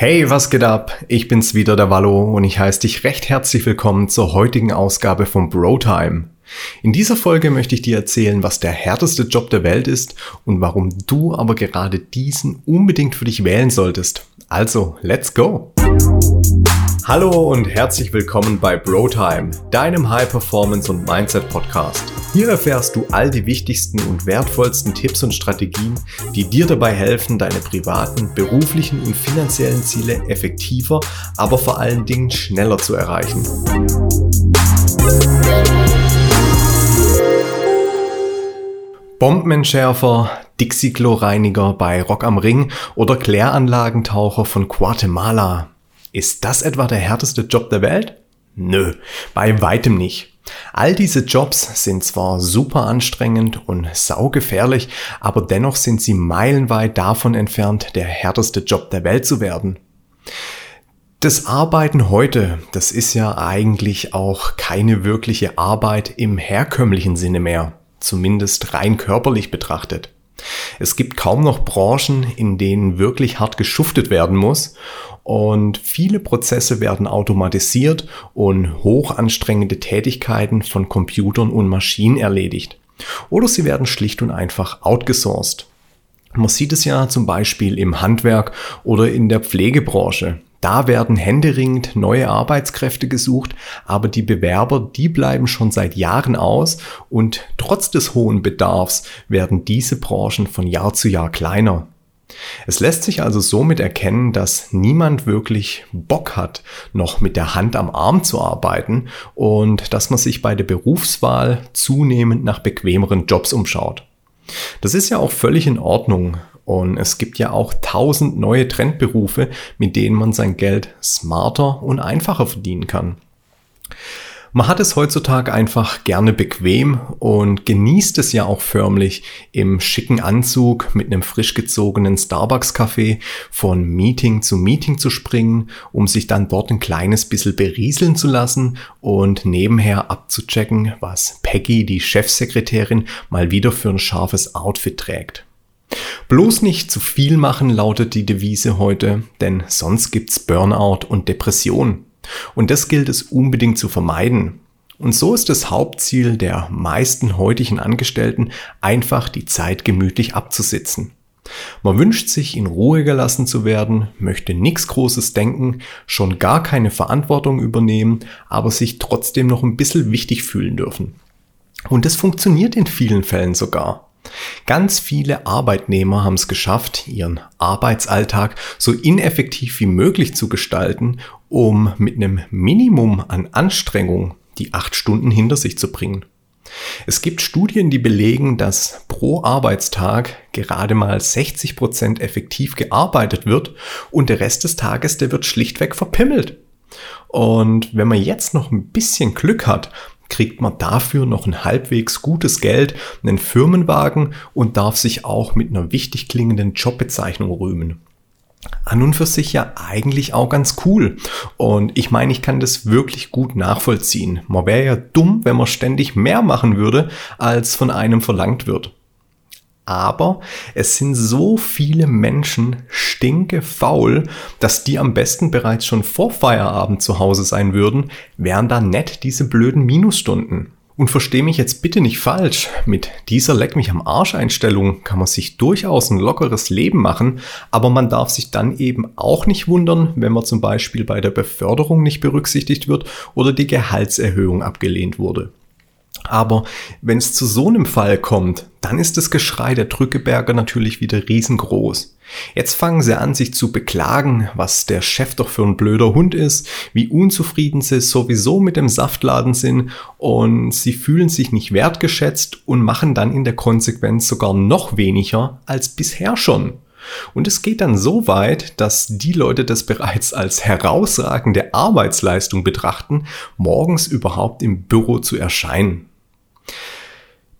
Hey, was geht ab? Ich bin's wieder, der Wallo, und ich heiße dich recht herzlich willkommen zur heutigen Ausgabe von Brotime. In dieser Folge möchte ich dir erzählen, was der härteste Job der Welt ist und warum du aber gerade diesen unbedingt für dich wählen solltest. Also, let's go! Hallo und herzlich willkommen bei Brotime, deinem High Performance und Mindset Podcast. Hier erfährst du all die wichtigsten und wertvollsten Tipps und Strategien, die dir dabei helfen, deine privaten, beruflichen und finanziellen Ziele effektiver, aber vor allen Dingen schneller zu erreichen. Bombenentschärfer, Dixie-Klo-Reiniger bei Rock am Ring oder Kläranlagentaucher von Guatemala. Ist das etwa der härteste Job der Welt? Nö, bei weitem nicht. All diese Jobs sind zwar super anstrengend und saugefährlich, aber dennoch sind sie meilenweit davon entfernt, der härteste Job der Welt zu werden. Das Arbeiten heute, das ist ja eigentlich auch keine wirkliche Arbeit im herkömmlichen Sinne mehr, zumindest rein körperlich betrachtet. Es gibt kaum noch Branchen, in denen wirklich hart geschuftet werden muss und viele Prozesse werden automatisiert und hochanstrengende Tätigkeiten von Computern und Maschinen erledigt. Oder sie werden schlicht und einfach outgesourced. Man sieht es ja zum Beispiel im Handwerk oder in der Pflegebranche. Da werden händeringend neue Arbeitskräfte gesucht, aber die Bewerber, die bleiben schon seit Jahren aus und trotz des hohen Bedarfs werden diese Branchen von Jahr zu Jahr kleiner. Es lässt sich also somit erkennen, dass niemand wirklich Bock hat, noch mit der Hand am Arm zu arbeiten und dass man sich bei der Berufswahl zunehmend nach bequemeren Jobs umschaut. Das ist ja auch völlig in Ordnung und es gibt ja auch tausend neue Trendberufe, mit denen man sein Geld smarter und einfacher verdienen kann. Man hat es heutzutage einfach gerne bequem und genießt es ja auch förmlich im schicken Anzug mit einem frisch gezogenen Starbucks-Kaffee von Meeting zu Meeting zu springen, um sich dann dort ein kleines bisschen berieseln zu lassen und nebenher abzuchecken, was Peggy, die Chefsekretärin, mal wieder für ein scharfes Outfit trägt. Bloß nicht zu viel machen, lautet die Devise heute, denn sonst gibt's Burnout und Depression. Und das gilt es unbedingt zu vermeiden. Und so ist das Hauptziel der meisten heutigen Angestellten einfach die Zeit gemütlich abzusitzen. Man wünscht sich in Ruhe gelassen zu werden, möchte nichts Großes denken, schon gar keine Verantwortung übernehmen, aber sich trotzdem noch ein bisschen wichtig fühlen dürfen. Und das funktioniert in vielen Fällen sogar. Ganz viele Arbeitnehmer haben es geschafft, ihren Arbeitsalltag so ineffektiv wie möglich zu gestalten, um mit einem Minimum an Anstrengung die acht Stunden hinter sich zu bringen. Es gibt Studien, die belegen, dass pro Arbeitstag gerade mal 60 Prozent effektiv gearbeitet wird und der Rest des Tages, der wird schlichtweg verpimmelt. Und wenn man jetzt noch ein bisschen Glück hat, kriegt man dafür noch ein halbwegs gutes Geld, einen Firmenwagen und darf sich auch mit einer wichtig klingenden Jobbezeichnung rühmen. An und für sich ja eigentlich auch ganz cool. Und ich meine, ich kann das wirklich gut nachvollziehen. Man wäre ja dumm, wenn man ständig mehr machen würde, als von einem verlangt wird. Aber es sind so viele Menschen stinke faul, dass die am besten bereits schon vor Feierabend zu Hause sein würden, wären da nett diese blöden Minusstunden. Und verstehe mich jetzt bitte nicht falsch, mit dieser Leck mich am Arsch Einstellung kann man sich durchaus ein lockeres Leben machen, aber man darf sich dann eben auch nicht wundern, wenn man zum Beispiel bei der Beförderung nicht berücksichtigt wird oder die Gehaltserhöhung abgelehnt wurde. Aber wenn es zu so einem Fall kommt, dann ist das Geschrei der Drückeberger natürlich wieder riesengroß. Jetzt fangen sie an, sich zu beklagen, was der Chef doch für ein blöder Hund ist, wie unzufrieden sie sowieso mit dem Saftladen sind und sie fühlen sich nicht wertgeschätzt und machen dann in der Konsequenz sogar noch weniger als bisher schon. Und es geht dann so weit, dass die Leute das bereits als herausragende Arbeitsleistung betrachten, morgens überhaupt im Büro zu erscheinen.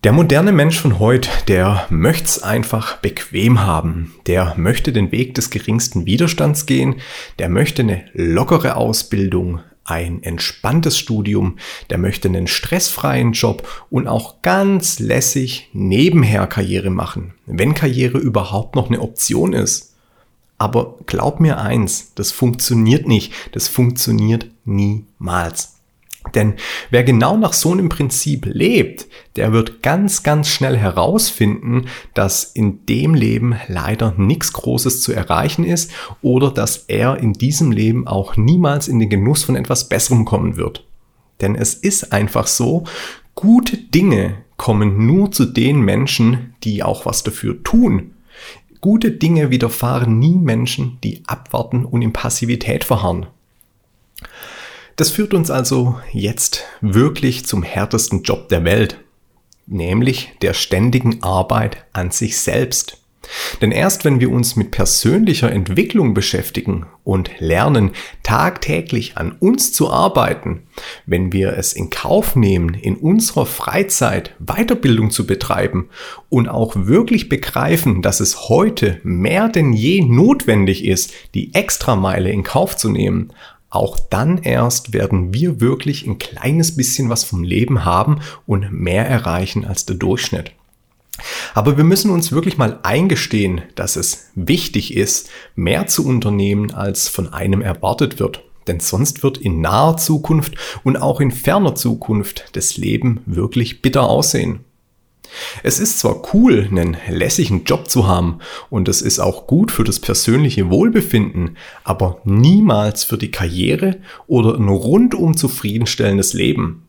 Der moderne Mensch von heute, der möcht's einfach bequem haben. Der möchte den Weg des geringsten Widerstands gehen. Der möchte eine lockere Ausbildung, ein entspanntes Studium. Der möchte einen stressfreien Job und auch ganz lässig nebenher Karriere machen. Wenn Karriere überhaupt noch eine Option ist. Aber glaub mir eins, das funktioniert nicht. Das funktioniert niemals. Denn wer genau nach so einem Prinzip lebt, der wird ganz, ganz schnell herausfinden, dass in dem Leben leider nichts Großes zu erreichen ist oder dass er in diesem Leben auch niemals in den Genuss von etwas Besserem kommen wird. Denn es ist einfach so, gute Dinge kommen nur zu den Menschen, die auch was dafür tun. Gute Dinge widerfahren nie Menschen, die abwarten und in Passivität verharren. Das führt uns also jetzt wirklich zum härtesten Job der Welt, nämlich der ständigen Arbeit an sich selbst. Denn erst wenn wir uns mit persönlicher Entwicklung beschäftigen und lernen, tagtäglich an uns zu arbeiten, wenn wir es in Kauf nehmen, in unserer Freizeit Weiterbildung zu betreiben und auch wirklich begreifen, dass es heute mehr denn je notwendig ist, die Extrameile in Kauf zu nehmen, auch dann erst werden wir wirklich ein kleines bisschen was vom Leben haben und mehr erreichen als der Durchschnitt. Aber wir müssen uns wirklich mal eingestehen, dass es wichtig ist, mehr zu unternehmen, als von einem erwartet wird. Denn sonst wird in naher Zukunft und auch in ferner Zukunft das Leben wirklich bitter aussehen. Es ist zwar cool, einen lässigen Job zu haben und es ist auch gut für das persönliche Wohlbefinden, aber niemals für die Karriere oder ein rundum zufriedenstellendes Leben.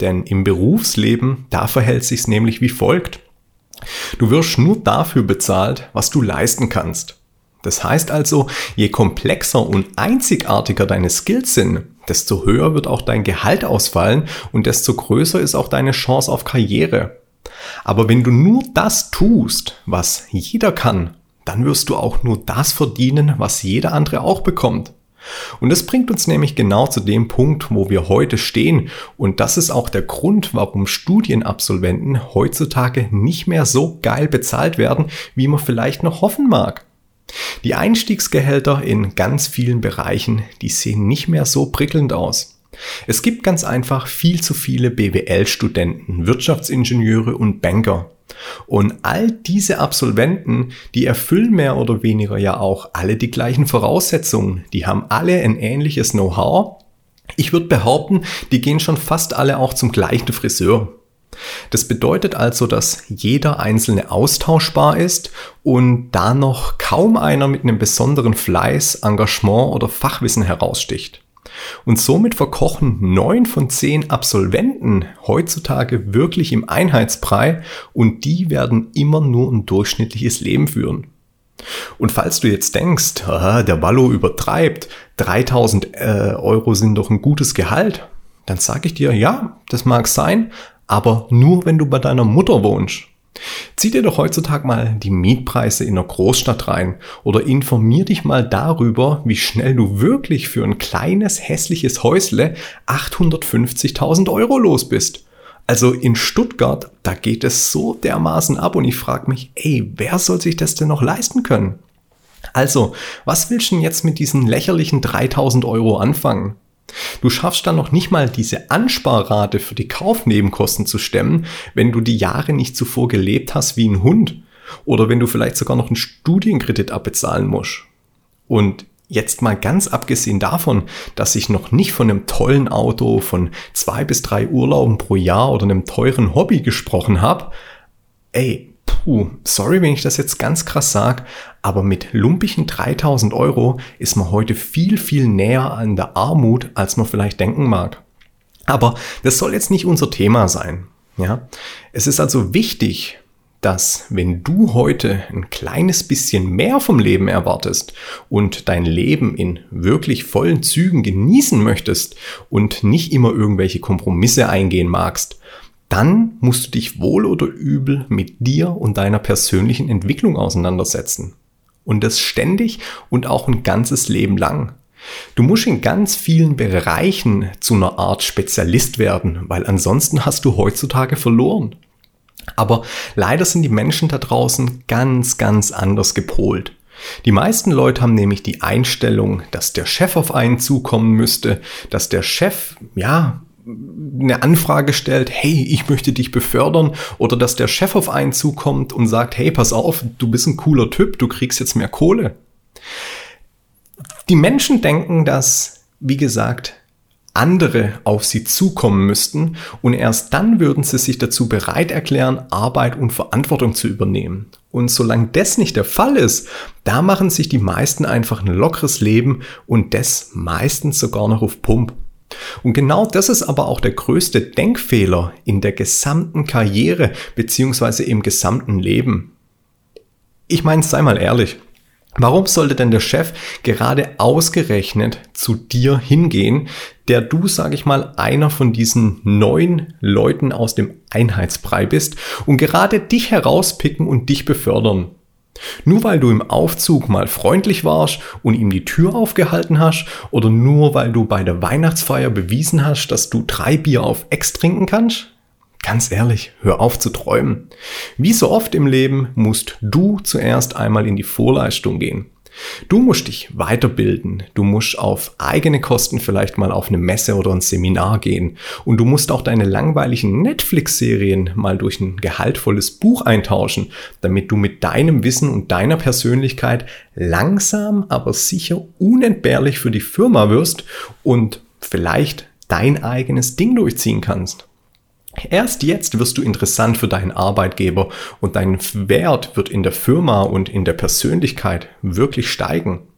Denn im Berufsleben, da verhält sich's nämlich wie folgt. Du wirst nur dafür bezahlt, was du leisten kannst. Das heißt also, je komplexer und einzigartiger deine Skills sind, desto höher wird auch dein Gehalt ausfallen und desto größer ist auch deine Chance auf Karriere. Aber wenn du nur das tust, was jeder kann, dann wirst du auch nur das verdienen, was jeder andere auch bekommt. Und das bringt uns nämlich genau zu dem Punkt, wo wir heute stehen. Und das ist auch der Grund, warum Studienabsolventen heutzutage nicht mehr so geil bezahlt werden, wie man vielleicht noch hoffen mag. Die Einstiegsgehälter in ganz vielen Bereichen, die sehen nicht mehr so prickelnd aus. Es gibt ganz einfach viel zu viele BWL-Studenten, Wirtschaftsingenieure und Banker. Und all diese Absolventen, die erfüllen mehr oder weniger ja auch alle die gleichen Voraussetzungen. Die haben alle ein ähnliches Know-how. Ich würde behaupten, die gehen schon fast alle auch zum gleichen Friseur. Das bedeutet also, dass jeder einzelne austauschbar ist und da noch kaum einer mit einem besonderen Fleiß, Engagement oder Fachwissen heraussticht. Und somit verkochen neun von zehn Absolventen heutzutage wirklich im Einheitsbrei und die werden immer nur ein durchschnittliches Leben führen. Und falls du jetzt denkst, der Wallo übertreibt, 3000 äh, Euro sind doch ein gutes Gehalt, dann sage ich dir, ja, das mag sein, aber nur wenn du bei deiner Mutter wohnst. Zieh dir doch heutzutage mal die Mietpreise in einer Großstadt rein oder informier dich mal darüber, wie schnell du wirklich für ein kleines hässliches Häusle 850.000 Euro los bist. Also in Stuttgart, da geht es so dermaßen ab und ich frage mich, ey, wer soll sich das denn noch leisten können? Also, was willst du denn jetzt mit diesen lächerlichen 3000 Euro anfangen? Du schaffst dann noch nicht mal diese Ansparrate für die Kaufnebenkosten zu stemmen, wenn du die Jahre nicht zuvor gelebt hast wie ein Hund oder wenn du vielleicht sogar noch einen Studienkredit abbezahlen musst. Und jetzt mal ganz abgesehen davon, dass ich noch nicht von einem tollen Auto, von zwei bis drei Urlauben pro Jahr oder einem teuren Hobby gesprochen habe, ey, puh, sorry, wenn ich das jetzt ganz krass sag, aber mit lumpigen 3000 Euro ist man heute viel, viel näher an der Armut, als man vielleicht denken mag. Aber das soll jetzt nicht unser Thema sein. Ja, es ist also wichtig, dass wenn du heute ein kleines bisschen mehr vom Leben erwartest und dein Leben in wirklich vollen Zügen genießen möchtest und nicht immer irgendwelche Kompromisse eingehen magst, dann musst du dich wohl oder übel mit dir und deiner persönlichen Entwicklung auseinandersetzen. Und das ständig und auch ein ganzes Leben lang. Du musst in ganz vielen Bereichen zu einer Art Spezialist werden, weil ansonsten hast du heutzutage verloren. Aber leider sind die Menschen da draußen ganz, ganz anders gepolt. Die meisten Leute haben nämlich die Einstellung, dass der Chef auf einen zukommen müsste, dass der Chef, ja, eine Anfrage stellt, hey, ich möchte dich befördern, oder dass der Chef auf einen zukommt und sagt, hey, pass auf, du bist ein cooler Typ, du kriegst jetzt mehr Kohle. Die Menschen denken, dass, wie gesagt, andere auf sie zukommen müssten und erst dann würden sie sich dazu bereit erklären, Arbeit und Verantwortung zu übernehmen. Und solange das nicht der Fall ist, da machen sich die meisten einfach ein lockeres Leben und das meistens sogar noch auf Pump. Und genau das ist aber auch der größte Denkfehler in der gesamten Karriere beziehungsweise im gesamten Leben. Ich meine, sei mal ehrlich, Warum sollte denn der Chef gerade ausgerechnet zu dir hingehen, der du, sag ich mal, einer von diesen neun Leuten aus dem Einheitsbrei bist und gerade dich herauspicken und dich befördern? Nur weil du im Aufzug mal freundlich warst und ihm die Tür aufgehalten hast oder nur weil du bei der Weihnachtsfeier bewiesen hast, dass du drei Bier auf Ex trinken kannst? Ganz ehrlich, hör auf zu träumen. Wie so oft im Leben musst du zuerst einmal in die Vorleistung gehen. Du musst dich weiterbilden, du musst auf eigene Kosten vielleicht mal auf eine Messe oder ein Seminar gehen und du musst auch deine langweiligen Netflix-Serien mal durch ein gehaltvolles Buch eintauschen, damit du mit deinem Wissen und deiner Persönlichkeit langsam, aber sicher unentbehrlich für die Firma wirst und vielleicht dein eigenes Ding durchziehen kannst. Erst jetzt wirst du interessant für deinen Arbeitgeber und dein Wert wird in der Firma und in der Persönlichkeit wirklich steigen.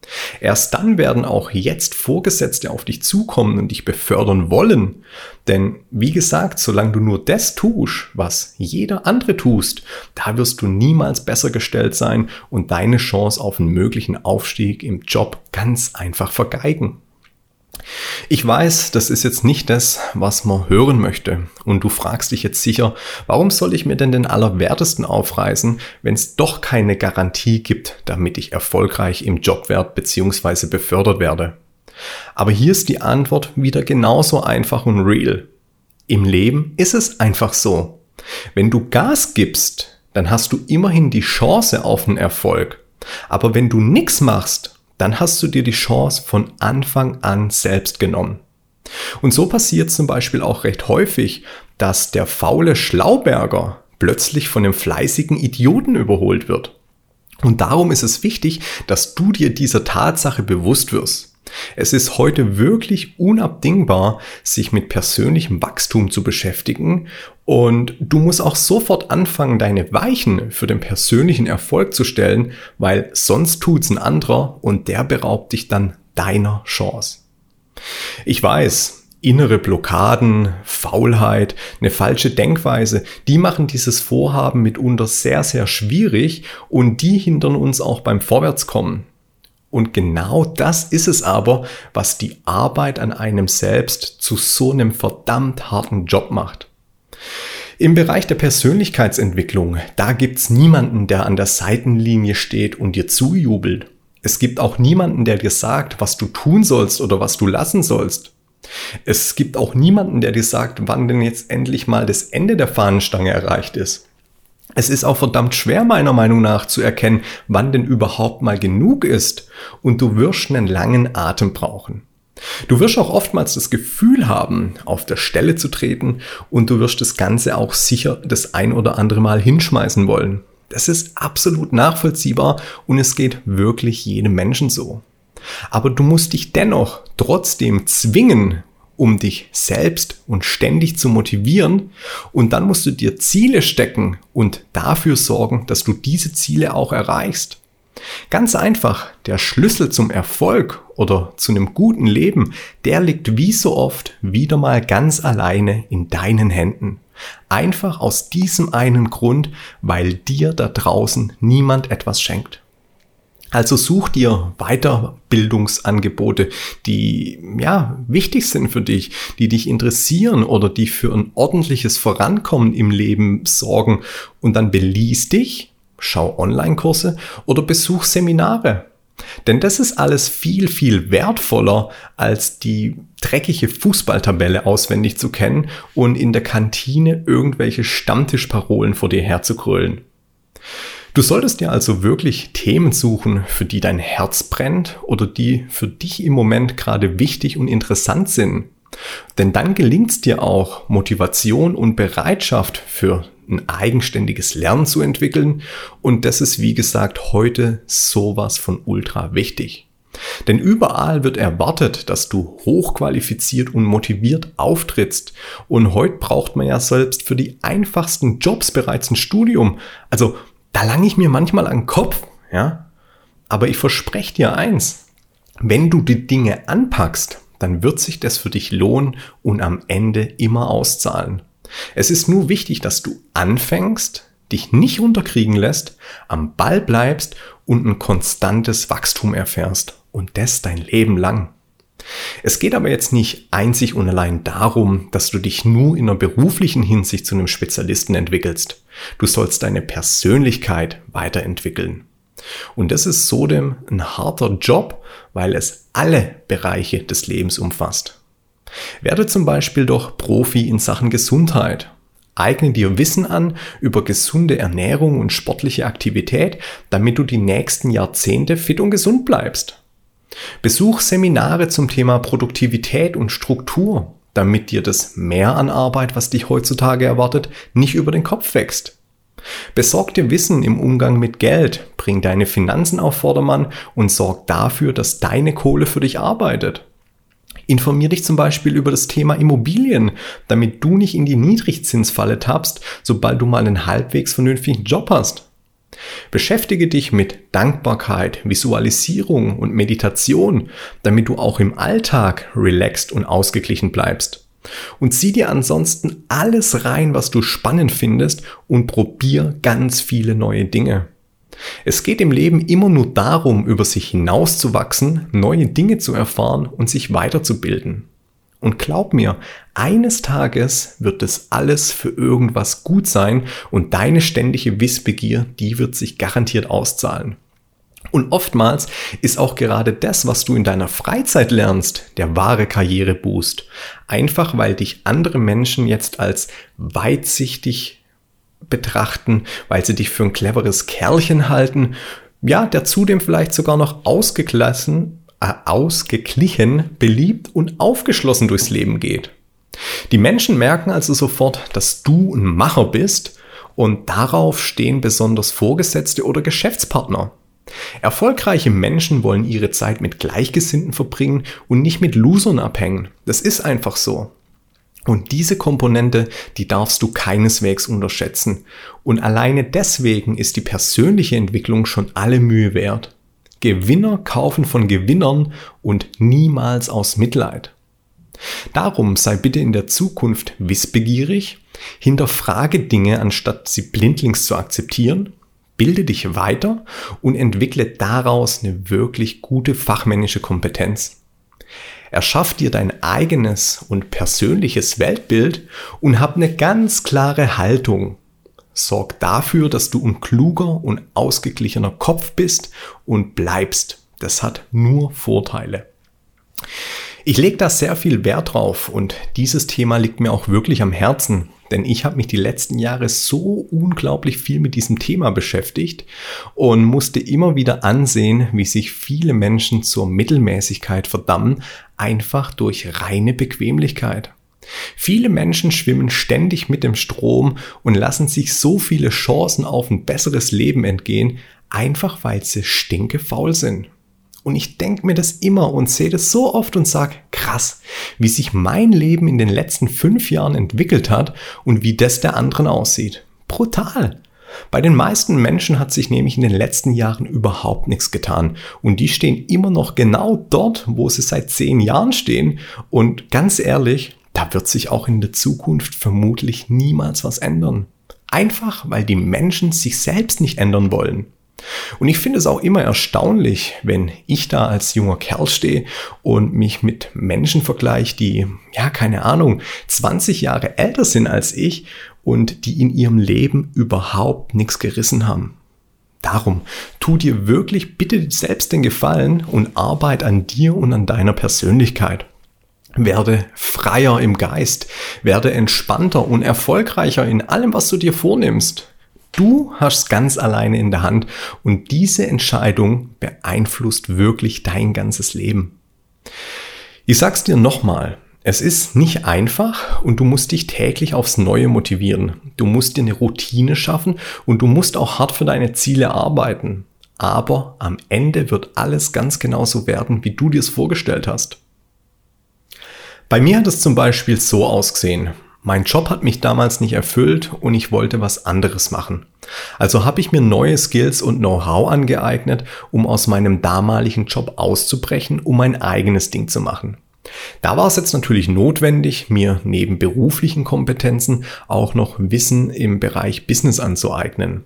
Erst dann werden auch jetzt Vorgesetzte auf dich zukommen und dich befördern wollen. Denn wie gesagt, solange du nur das tust, was jeder andere tust, da wirst du niemals besser gestellt sein und deine Chance auf einen möglichen Aufstieg im Job ganz einfach vergeigen. Ich weiß, das ist jetzt nicht das, was man hören möchte. Und du fragst dich jetzt sicher, warum soll ich mir denn den Allerwertesten aufreißen, wenn es doch keine Garantie gibt, damit ich erfolgreich im Job werde bzw. befördert werde? Aber hier ist die Antwort wieder genauso einfach und real. Im Leben ist es einfach so. Wenn du Gas gibst, dann hast du immerhin die Chance auf einen Erfolg. Aber wenn du nichts machst dann hast du dir die Chance von Anfang an selbst genommen. Und so passiert zum Beispiel auch recht häufig, dass der faule Schlauberger plötzlich von dem fleißigen Idioten überholt wird. Und darum ist es wichtig, dass du dir dieser Tatsache bewusst wirst. Es ist heute wirklich unabdingbar, sich mit persönlichem Wachstum zu beschäftigen und du musst auch sofort anfangen, deine Weichen für den persönlichen Erfolg zu stellen, weil sonst tut's ein anderer und der beraubt dich dann deiner Chance. Ich weiß, innere Blockaden, Faulheit, eine falsche Denkweise, die machen dieses Vorhaben mitunter sehr, sehr schwierig und die hindern uns auch beim Vorwärtskommen. Und genau das ist es aber, was die Arbeit an einem selbst zu so einem verdammt harten Job macht. Im Bereich der Persönlichkeitsentwicklung, da gibt's niemanden, der an der Seitenlinie steht und dir zujubelt. Es gibt auch niemanden, der dir sagt, was du tun sollst oder was du lassen sollst. Es gibt auch niemanden, der dir sagt, wann denn jetzt endlich mal das Ende der Fahnenstange erreicht ist. Es ist auch verdammt schwer meiner Meinung nach zu erkennen, wann denn überhaupt mal genug ist und du wirst einen langen Atem brauchen. Du wirst auch oftmals das Gefühl haben, auf der Stelle zu treten und du wirst das Ganze auch sicher das ein oder andere Mal hinschmeißen wollen. Das ist absolut nachvollziehbar und es geht wirklich jedem Menschen so. Aber du musst dich dennoch trotzdem zwingen, um dich selbst und ständig zu motivieren. Und dann musst du dir Ziele stecken und dafür sorgen, dass du diese Ziele auch erreichst. Ganz einfach, der Schlüssel zum Erfolg oder zu einem guten Leben, der liegt wie so oft wieder mal ganz alleine in deinen Händen. Einfach aus diesem einen Grund, weil dir da draußen niemand etwas schenkt. Also such dir Weiterbildungsangebote, die ja wichtig sind für dich, die dich interessieren oder die für ein ordentliches Vorankommen im Leben sorgen und dann beließ dich schau Online-Kurse oder besuch Seminare. Denn das ist alles viel, viel wertvoller, als die dreckige Fußballtabelle auswendig zu kennen und in der Kantine irgendwelche Stammtischparolen vor dir herzugrölen. Du solltest dir also wirklich Themen suchen, für die dein Herz brennt oder die für dich im Moment gerade wichtig und interessant sind. Denn dann gelingt es dir auch, Motivation und Bereitschaft für ein eigenständiges Lernen zu entwickeln. Und das ist, wie gesagt, heute sowas von ultra wichtig. Denn überall wird erwartet, dass du hochqualifiziert und motiviert auftrittst. Und heute braucht man ja selbst für die einfachsten Jobs bereits ein Studium. Also da lange ich mir manchmal an den Kopf, ja. Aber ich verspreche dir eins. Wenn du die Dinge anpackst, dann wird sich das für dich lohnen und am Ende immer auszahlen. Es ist nur wichtig, dass du anfängst, dich nicht unterkriegen lässt, am Ball bleibst und ein konstantes Wachstum erfährst. Und das dein Leben lang. Es geht aber jetzt nicht einzig und allein darum, dass du dich nur in einer beruflichen Hinsicht zu einem Spezialisten entwickelst. Du sollst deine Persönlichkeit weiterentwickeln. Und das ist so dem ein harter Job, weil es alle Bereiche des Lebens umfasst. Werde zum Beispiel doch Profi in Sachen Gesundheit. Eigne dir Wissen an über gesunde Ernährung und sportliche Aktivität, damit du die nächsten Jahrzehnte fit und gesund bleibst. Besuch Seminare zum Thema Produktivität und Struktur, damit dir das Mehr an Arbeit, was dich heutzutage erwartet, nicht über den Kopf wächst. Besorg dir Wissen im Umgang mit Geld, bring deine Finanzen auf Vordermann und sorg dafür, dass deine Kohle für dich arbeitet. Informier dich zum Beispiel über das Thema Immobilien, damit du nicht in die Niedrigzinsfalle tappst, sobald du mal einen halbwegs vernünftigen Job hast. Beschäftige dich mit Dankbarkeit, Visualisierung und Meditation, damit du auch im Alltag relaxed und ausgeglichen bleibst. Und zieh dir ansonsten alles rein, was du spannend findest und probier ganz viele neue Dinge. Es geht im Leben immer nur darum, über sich hinauszuwachsen, neue Dinge zu erfahren und sich weiterzubilden. Und glaub mir, eines Tages wird es alles für irgendwas gut sein und deine ständige Wissbegier, die wird sich garantiert auszahlen. Und oftmals ist auch gerade das, was du in deiner Freizeit lernst, der wahre Karriereboost. Einfach weil dich andere Menschen jetzt als weitsichtig betrachten, weil sie dich für ein cleveres Kerlchen halten, ja, der zudem vielleicht sogar noch ausgeklassen, ausgeglichen, beliebt und aufgeschlossen durchs Leben geht. Die Menschen merken also sofort, dass du ein Macher bist und darauf stehen besonders Vorgesetzte oder Geschäftspartner. Erfolgreiche Menschen wollen ihre Zeit mit Gleichgesinnten verbringen und nicht mit Losern abhängen. Das ist einfach so. Und diese Komponente, die darfst du keineswegs unterschätzen. Und alleine deswegen ist die persönliche Entwicklung schon alle Mühe wert. Gewinner kaufen von Gewinnern und niemals aus Mitleid. Darum sei bitte in der Zukunft wissbegierig, hinterfrage Dinge, anstatt sie blindlings zu akzeptieren, bilde dich weiter und entwickle daraus eine wirklich gute fachmännische Kompetenz. Erschaff dir dein eigenes und persönliches Weltbild und hab eine ganz klare Haltung. Sorg dafür, dass du ein kluger und ausgeglichener Kopf bist und bleibst. Das hat nur Vorteile. Ich lege da sehr viel Wert drauf und dieses Thema liegt mir auch wirklich am Herzen, denn ich habe mich die letzten Jahre so unglaublich viel mit diesem Thema beschäftigt und musste immer wieder ansehen, wie sich viele Menschen zur Mittelmäßigkeit verdammen, einfach durch reine Bequemlichkeit. Viele Menschen schwimmen ständig mit dem Strom und lassen sich so viele Chancen auf ein besseres Leben entgehen, einfach weil sie stinkefaul sind. Und ich denke mir das immer und sehe das so oft und sage, krass, wie sich mein Leben in den letzten fünf Jahren entwickelt hat und wie das der anderen aussieht. Brutal. Bei den meisten Menschen hat sich nämlich in den letzten Jahren überhaupt nichts getan. Und die stehen immer noch genau dort, wo sie seit zehn Jahren stehen. Und ganz ehrlich, da wird sich auch in der Zukunft vermutlich niemals was ändern. Einfach weil die Menschen sich selbst nicht ändern wollen. Und ich finde es auch immer erstaunlich, wenn ich da als junger Kerl stehe und mich mit Menschen vergleiche, die, ja, keine Ahnung, 20 Jahre älter sind als ich und die in ihrem Leben überhaupt nichts gerissen haben. Darum, tu dir wirklich bitte selbst den Gefallen und arbeit an dir und an deiner Persönlichkeit. Werde freier im Geist, werde entspannter und erfolgreicher in allem, was du dir vornimmst. Du hast ganz alleine in der Hand und diese Entscheidung beeinflusst wirklich dein ganzes Leben. Ich sag's dir nochmal, es ist nicht einfach und du musst dich täglich aufs Neue motivieren. Du musst dir eine Routine schaffen und du musst auch hart für deine Ziele arbeiten. aber am Ende wird alles ganz genauso werden, wie du dir es vorgestellt hast. Bei mir hat es zum Beispiel so ausgesehen. Mein Job hat mich damals nicht erfüllt und ich wollte was anderes machen. Also habe ich mir neue Skills und Know-how angeeignet, um aus meinem damaligen Job auszubrechen, um mein eigenes Ding zu machen. Da war es jetzt natürlich notwendig, mir neben beruflichen Kompetenzen auch noch Wissen im Bereich Business anzueignen.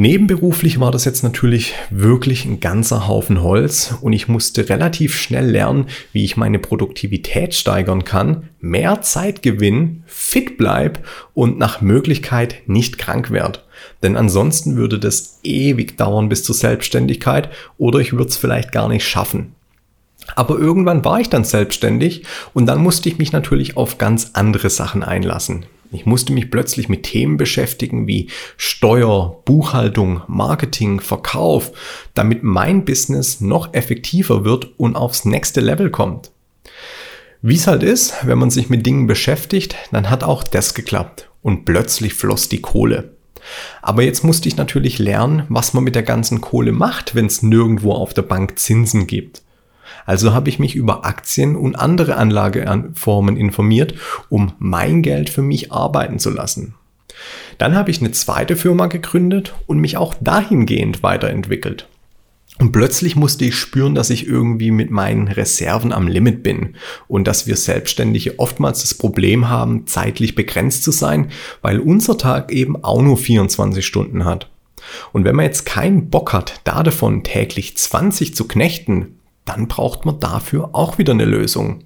Nebenberuflich war das jetzt natürlich wirklich ein ganzer Haufen Holz und ich musste relativ schnell lernen, wie ich meine Produktivität steigern kann, mehr Zeit gewinnen, fit bleib und nach Möglichkeit nicht krank werde. Denn ansonsten würde das ewig dauern bis zur Selbstständigkeit oder ich würde es vielleicht gar nicht schaffen. Aber irgendwann war ich dann selbstständig und dann musste ich mich natürlich auf ganz andere Sachen einlassen. Ich musste mich plötzlich mit Themen beschäftigen wie Steuer, Buchhaltung, Marketing, Verkauf, damit mein Business noch effektiver wird und aufs nächste Level kommt. Wie es halt ist, wenn man sich mit Dingen beschäftigt, dann hat auch das geklappt und plötzlich floss die Kohle. Aber jetzt musste ich natürlich lernen, was man mit der ganzen Kohle macht, wenn es nirgendwo auf der Bank Zinsen gibt. Also habe ich mich über Aktien und andere Anlageformen informiert, um mein Geld für mich arbeiten zu lassen. Dann habe ich eine zweite Firma gegründet und mich auch dahingehend weiterentwickelt. Und plötzlich musste ich spüren, dass ich irgendwie mit meinen Reserven am Limit bin und dass wir Selbstständige oftmals das Problem haben, zeitlich begrenzt zu sein, weil unser Tag eben auch nur 24 Stunden hat. Und wenn man jetzt keinen Bock hat, da davon täglich 20 zu knechten, dann braucht man dafür auch wieder eine Lösung.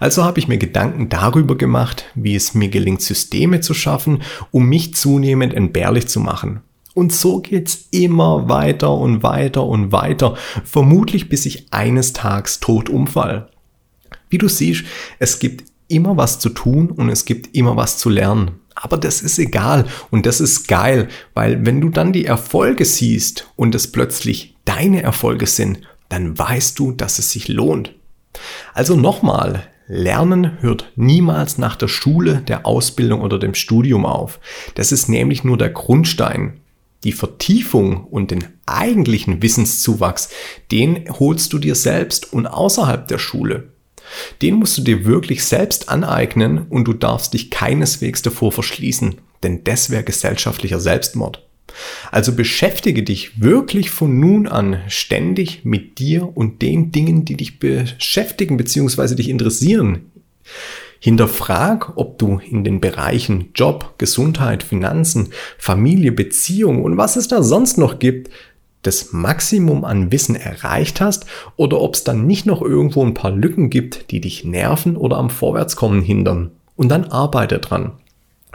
Also habe ich mir Gedanken darüber gemacht, wie es mir gelingt, Systeme zu schaffen, um mich zunehmend entbehrlich zu machen. Und so geht's immer weiter und weiter und weiter, vermutlich bis ich eines Tages tot umfall. Wie du siehst, es gibt immer was zu tun und es gibt immer was zu lernen. Aber das ist egal und das ist geil, weil wenn du dann die Erfolge siehst und es plötzlich deine Erfolge sind, dann weißt du, dass es sich lohnt. Also nochmal, Lernen hört niemals nach der Schule, der Ausbildung oder dem Studium auf. Das ist nämlich nur der Grundstein. Die Vertiefung und den eigentlichen Wissenszuwachs, den holst du dir selbst und außerhalb der Schule. Den musst du dir wirklich selbst aneignen und du darfst dich keineswegs davor verschließen, denn das wäre gesellschaftlicher Selbstmord. Also beschäftige dich wirklich von nun an ständig mit dir und den Dingen, die dich beschäftigen bzw. dich interessieren. Hinterfrag, ob du in den Bereichen Job, Gesundheit, Finanzen, Familie, Beziehung und was es da sonst noch gibt, das Maximum an Wissen erreicht hast oder ob es dann nicht noch irgendwo ein paar Lücken gibt, die dich nerven oder am Vorwärtskommen hindern. Und dann arbeite dran.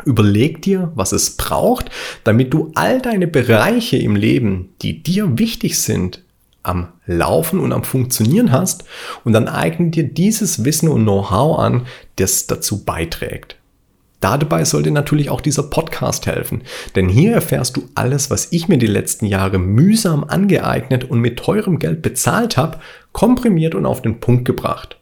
Überleg dir, was es braucht, damit du all deine Bereiche im Leben, die dir wichtig sind, am Laufen und am Funktionieren hast und dann eigne dir dieses Wissen und Know-how an, das dazu beiträgt. Dabei sollte natürlich auch dieser Podcast helfen, denn hier erfährst du alles, was ich mir die letzten Jahre mühsam angeeignet und mit teurem Geld bezahlt habe, komprimiert und auf den Punkt gebracht.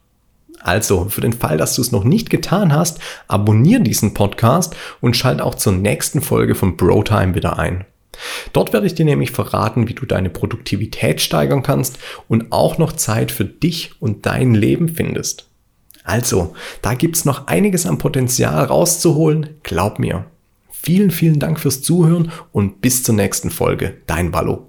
Also, für den Fall, dass du es noch nicht getan hast, abonniere diesen Podcast und schalt auch zur nächsten Folge von BroTime wieder ein. Dort werde ich dir nämlich verraten, wie du deine Produktivität steigern kannst und auch noch Zeit für dich und dein Leben findest. Also, da gibt's noch einiges an Potenzial rauszuholen, glaub mir. Vielen, vielen Dank fürs Zuhören und bis zur nächsten Folge. Dein Wallo.